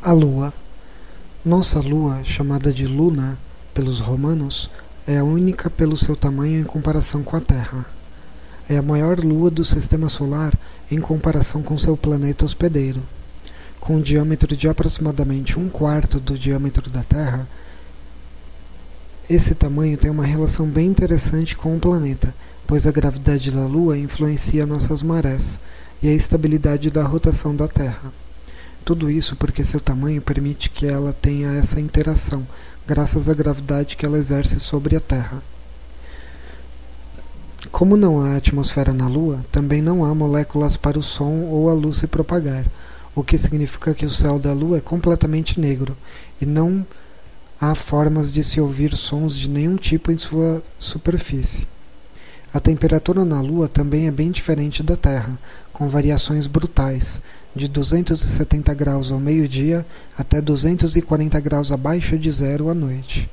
A Lua. Nossa Lua, chamada de Luna pelos romanos, é a única pelo seu tamanho em comparação com a Terra. É a maior lua do sistema solar em comparação com seu planeta hospedeiro. Com um diâmetro de aproximadamente um quarto do diâmetro da Terra, esse tamanho tem uma relação bem interessante com o planeta, pois a gravidade da Lua influencia nossas marés e a estabilidade da rotação da Terra. Tudo isso porque seu tamanho permite que ela tenha essa interação, graças à gravidade que ela exerce sobre a Terra. Como não há atmosfera na Lua, também não há moléculas para o som ou a luz se propagar, o que significa que o céu da Lua é completamente negro e não há formas de se ouvir sons de nenhum tipo em sua superfície. A temperatura na Lua também é bem diferente da Terra, com variações brutais, de 270 graus ao meio-dia até 240 graus abaixo de zero à noite.